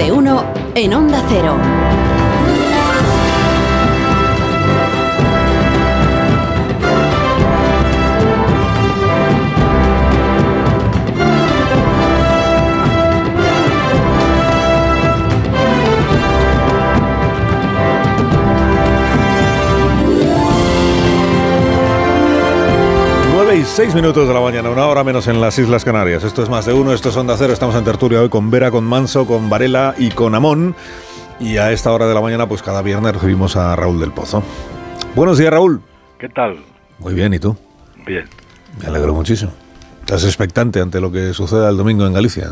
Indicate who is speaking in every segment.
Speaker 1: de uno en Onda Cero.
Speaker 2: 9 y 6 minutos de la mañana, una hora menos en las Islas Canarias. Esto es más de uno, esto es Onda Cero. Estamos en tertulia hoy con Vera, con Manso, con Varela y con Amón. Y a esta hora de la mañana, pues cada viernes recibimos a Raúl del Pozo. Buenos días, Raúl.
Speaker 3: ¿Qué tal?
Speaker 2: Muy bien, ¿y tú?
Speaker 3: Bien.
Speaker 2: Me alegro muchísimo. ¿Estás expectante ante lo que suceda el domingo en Galicia?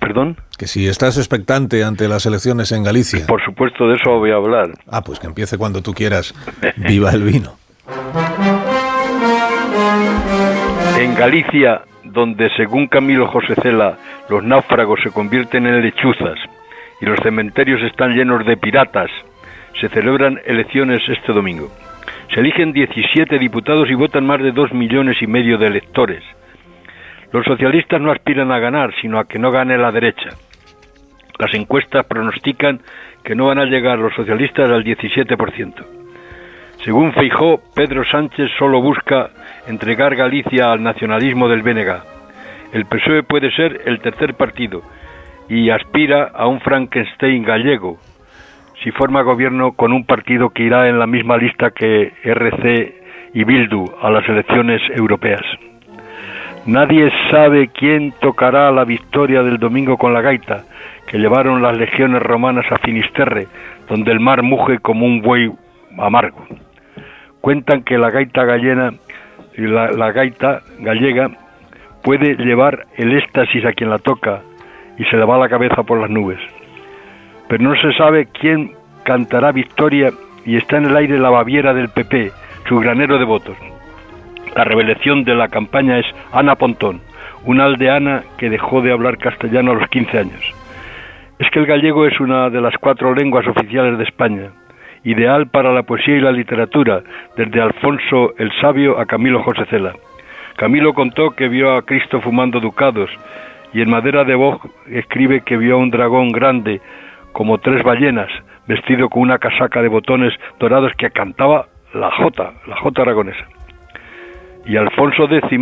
Speaker 3: ¿Perdón?
Speaker 2: Que si estás expectante ante las elecciones en Galicia.
Speaker 3: Por supuesto, de eso voy a hablar.
Speaker 2: Ah, pues que empiece cuando tú quieras. Viva el vino.
Speaker 3: En Galicia, donde según Camilo José Cela, los náufragos se convierten en lechuzas y los cementerios están llenos de piratas, se celebran elecciones este domingo. Se eligen 17 diputados y votan más de 2 millones y medio de electores. Los socialistas no aspiran a ganar, sino a que no gane la derecha. Las encuestas pronostican que no van a llegar los socialistas al 17%. Según Feijó, Pedro Sánchez solo busca entregar Galicia al nacionalismo del BNG. El PSOE puede ser el tercer partido y aspira a un Frankenstein gallego si forma gobierno con un partido que irá en la misma lista que RC y Bildu a las elecciones europeas. Nadie sabe quién tocará la victoria del domingo con la gaita que llevaron las legiones romanas a Finisterre, donde el mar muge como un buey amargo. Cuentan que la gaita gallega, la, la gaita gallega puede llevar el éxtasis a quien la toca y se le va la cabeza por las nubes. Pero no se sabe quién cantará victoria y está en el aire la Baviera del PP, su granero de votos. La revelación de la campaña es Ana Pontón, una aldeana que dejó de hablar castellano a los 15 años. Es que el gallego es una de las cuatro lenguas oficiales de España, ideal para la poesía y la literatura, desde Alfonso el Sabio a Camilo José Cela. Camilo contó que vio a Cristo fumando ducados y en madera de boj escribe que vio a un dragón grande como tres ballenas, vestido con una casaca de botones dorados que cantaba la jota, la jota aragonesa. Y Alfonso X,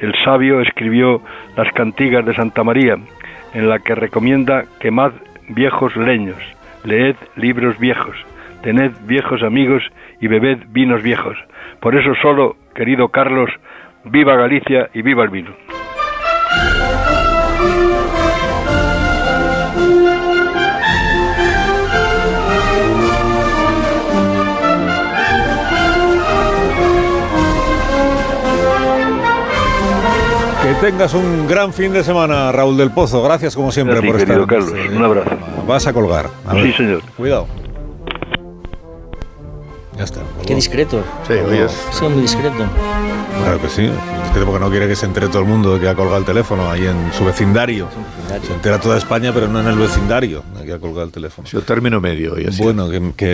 Speaker 3: el sabio, escribió las cantigas de Santa María, en la que recomienda quemad viejos leños, leed libros viejos, tened viejos amigos y bebed vinos viejos. Por eso solo, querido Carlos, viva Galicia y viva el vino.
Speaker 2: Que tengas un gran fin de semana, Raúl del Pozo. Gracias como siempre por estar.
Speaker 3: querido Carlos.
Speaker 2: este
Speaker 3: Un abrazo.
Speaker 2: Vas a colgar. A
Speaker 3: Sí,
Speaker 2: ver.
Speaker 3: señor.
Speaker 2: Cuidado. Ya está.
Speaker 4: Qué discreto.
Speaker 5: Sí, oyes.
Speaker 4: Sí, muy discreto.
Speaker 2: Claro que sí. Que porque no quiere que se entere todo el mundo de que ha colgado el teléfono ahí en su vecindario. Se entera toda España, pero no en el vecindario. de que ha colgado el teléfono.
Speaker 5: Yo término medio. Y así.
Speaker 2: Bueno, que, que